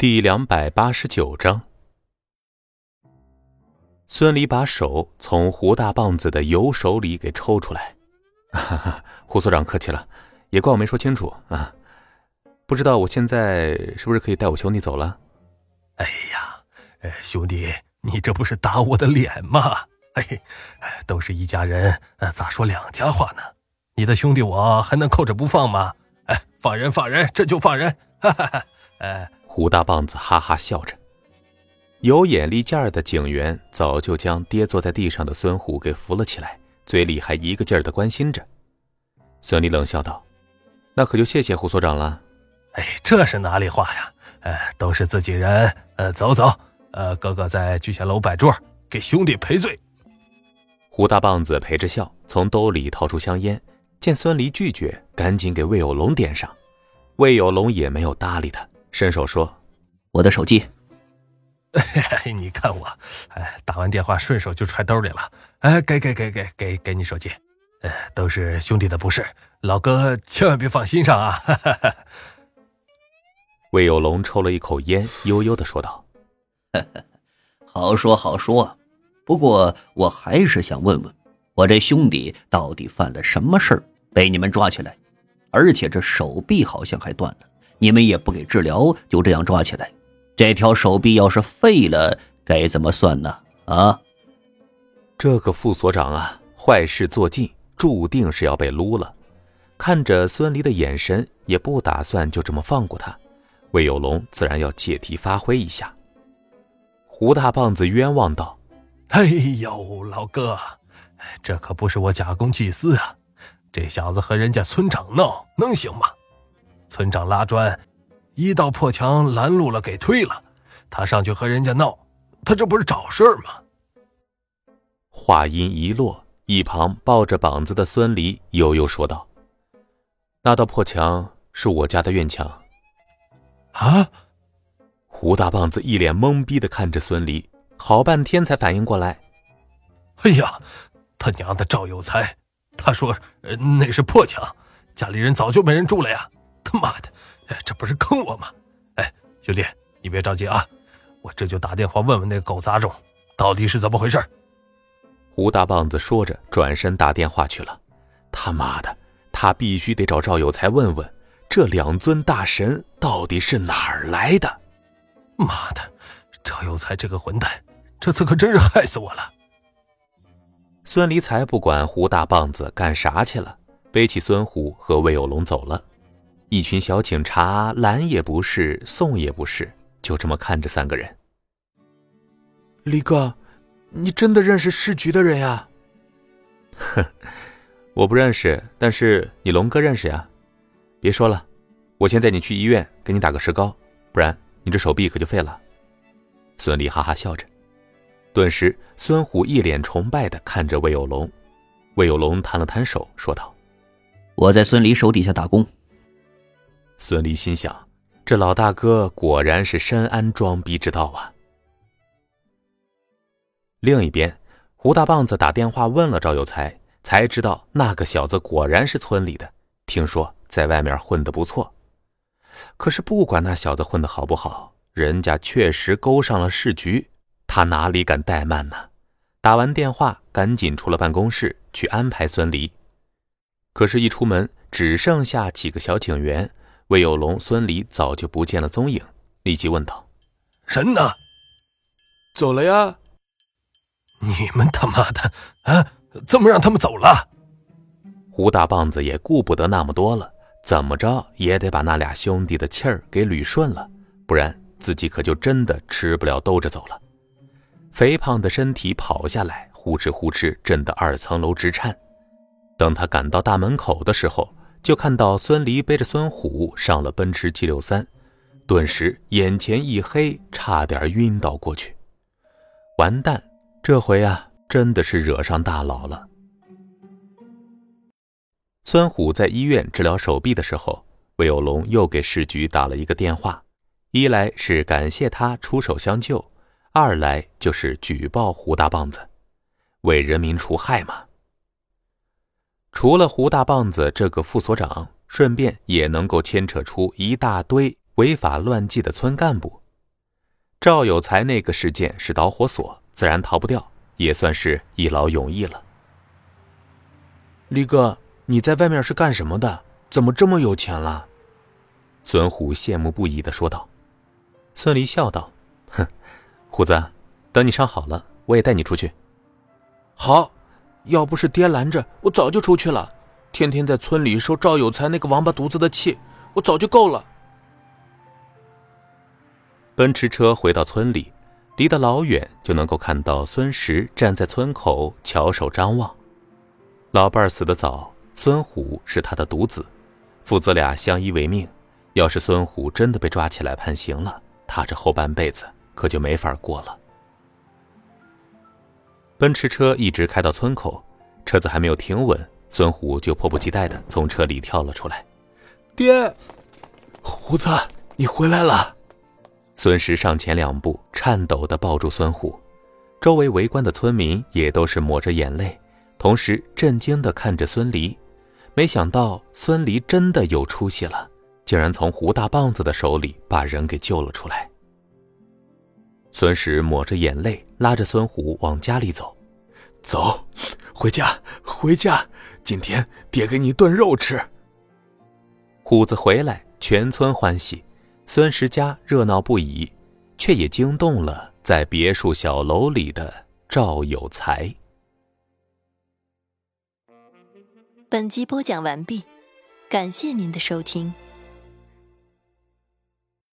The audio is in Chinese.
第两百八十九章，孙离把手从胡大棒子的右手里给抽出来。胡所长客气了，也怪我没说清楚啊。不知道我现在是不是可以带我兄弟走了？哎呀，兄弟，你这不是打我的脸吗？哎，都是一家人，咋说两家话呢？你的兄弟我还能扣着不放吗？哎，放人，放人，这就放人。哈哈哈，哎。胡大棒子哈哈笑着，有眼力劲儿的警员早就将跌坐在地上的孙虎给扶了起来，嘴里还一个劲儿的关心着。孙俪冷笑道：“那可就谢谢胡所长了。”“哎，这是哪里话呀？哎，都是自己人。呃，走走，呃，哥哥在聚贤楼摆桌，给兄弟赔罪。”胡大棒子陪着笑，从兜里掏出香烟，见孙俪拒绝，赶紧给魏有龙点上。魏有龙也没有搭理他。伸手说：“我的手机。”你看我，哎，打完电话顺手就揣兜里了。哎，给给给给给给你手机。哎，都是兄弟的不是，老哥千万别放心上啊。魏有龙抽了一口烟，悠悠的说道：“好说好说，不过我还是想问问，我这兄弟到底犯了什么事儿，被你们抓起来？而且这手臂好像还断了。”你们也不给治疗，就这样抓起来，这条手臂要是废了，该怎么算呢？啊，这个副所长啊，坏事做尽，注定是要被撸了。看着孙离的眼神，也不打算就这么放过他。魏有龙自然要借题发挥一下。胡大棒子冤枉道：“哎呦，老哥，这可不是我假公济私啊！这小子和人家村长闹，能行吗？”村长拉砖，一道破墙拦路了，给推了。他上去和人家闹，他这不是找事儿吗？话音一落，一旁抱着膀子的孙离悠悠说道：“那道破墙是我家的院墙。”啊！胡大棒子一脸懵逼的看着孙离，好半天才反应过来：“哎呀，他娘的赵有才！他说那是破墙，家里人早就没人住了呀。”他妈的，这不是坑我吗？哎，兄弟，你别着急啊，我这就打电话问问那个狗杂种，到底是怎么回事。胡大棒子说着，转身打电话去了。他妈的，他必须得找赵有才问问，这两尊大神到底是哪儿来的。妈的，赵有才这个混蛋，这次可真是害死我了。孙离才不管胡大棒子干啥去了，背起孙虎和魏有龙走了。一群小警察拦也不是，送也不是，就这么看着三个人。李哥，你真的认识市局的人呀？哼，我不认识，但是你龙哥认识呀。别说了，我先带你去医院给你打个石膏，不然你这手臂可就废了。孙俪哈哈笑着，顿时孙虎一脸崇拜的看着魏有龙。魏有龙摊了摊手，说道：“我在孙离手底下打工。”孙离心想：“这老大哥果然是深谙装逼之道啊。”另一边，胡大棒子打电话问了赵有才，才知道那个小子果然是村里的，听说在外面混得不错。可是不管那小子混得好不好，人家确实勾上了市局，他哪里敢怠慢呢？打完电话，赶紧出了办公室去安排孙离。可是，一出门只剩下几个小警员。魏有龙、孙离早就不见了踪影，立即问道：“人呢？走了呀？你们他妈的啊，怎么让他们走了？”胡大棒子也顾不得那么多了，怎么着也得把那俩兄弟的气儿给捋顺了，不然自己可就真的吃不了兜着走了。肥胖的身体跑下来，呼哧呼哧震得二层楼直颤。等他赶到大门口的时候，就看到孙离背着孙虎上了奔驰 G 六三，顿时眼前一黑，差点晕倒过去。完蛋，这回啊，真的是惹上大佬了。孙虎在医院治疗手臂的时候，魏有龙又给市局打了一个电话，一来是感谢他出手相救，二来就是举报胡大棒子，为人民除害嘛。除了胡大棒子这个副所长，顺便也能够牵扯出一大堆违法乱纪的村干部，赵有才那个事件是导火索，自然逃不掉，也算是一劳永逸了。李哥，你在外面是干什么的？怎么这么有钱了？孙虎羡慕不已的说道。孙离笑道：“哼，虎子，等你伤好了，我也带你出去。”好，要不是爹拦着，我早就出去了。天天在村里受赵有才那个王八犊子的气，我早就够了。奔驰车回到村里，离得老远就能够看到孙石站在村口翘首张望。老伴儿死得早，孙虎是他的独子，父子俩相依为命。要是孙虎真的被抓起来判刑了，他这后半辈子可就没法过了。奔驰车一直开到村口，车子还没有停稳，孙虎就迫不及待的从车里跳了出来。爹，胡子，你回来了。孙石上前两步，颤抖地抱住孙虎，周围围观的村民也都是抹着眼泪，同时震惊地看着孙离。没想到孙离真的有出息了，竟然从胡大棒子的手里把人给救了出来。孙石抹着眼泪，拉着孙虎往家里走：“走，回家，回家，今天爹给你炖肉吃。”虎子回来，全村欢喜。孙石家热闹不已，却也惊动了在别墅小楼里的赵有才。本集播讲完毕，感谢您的收听。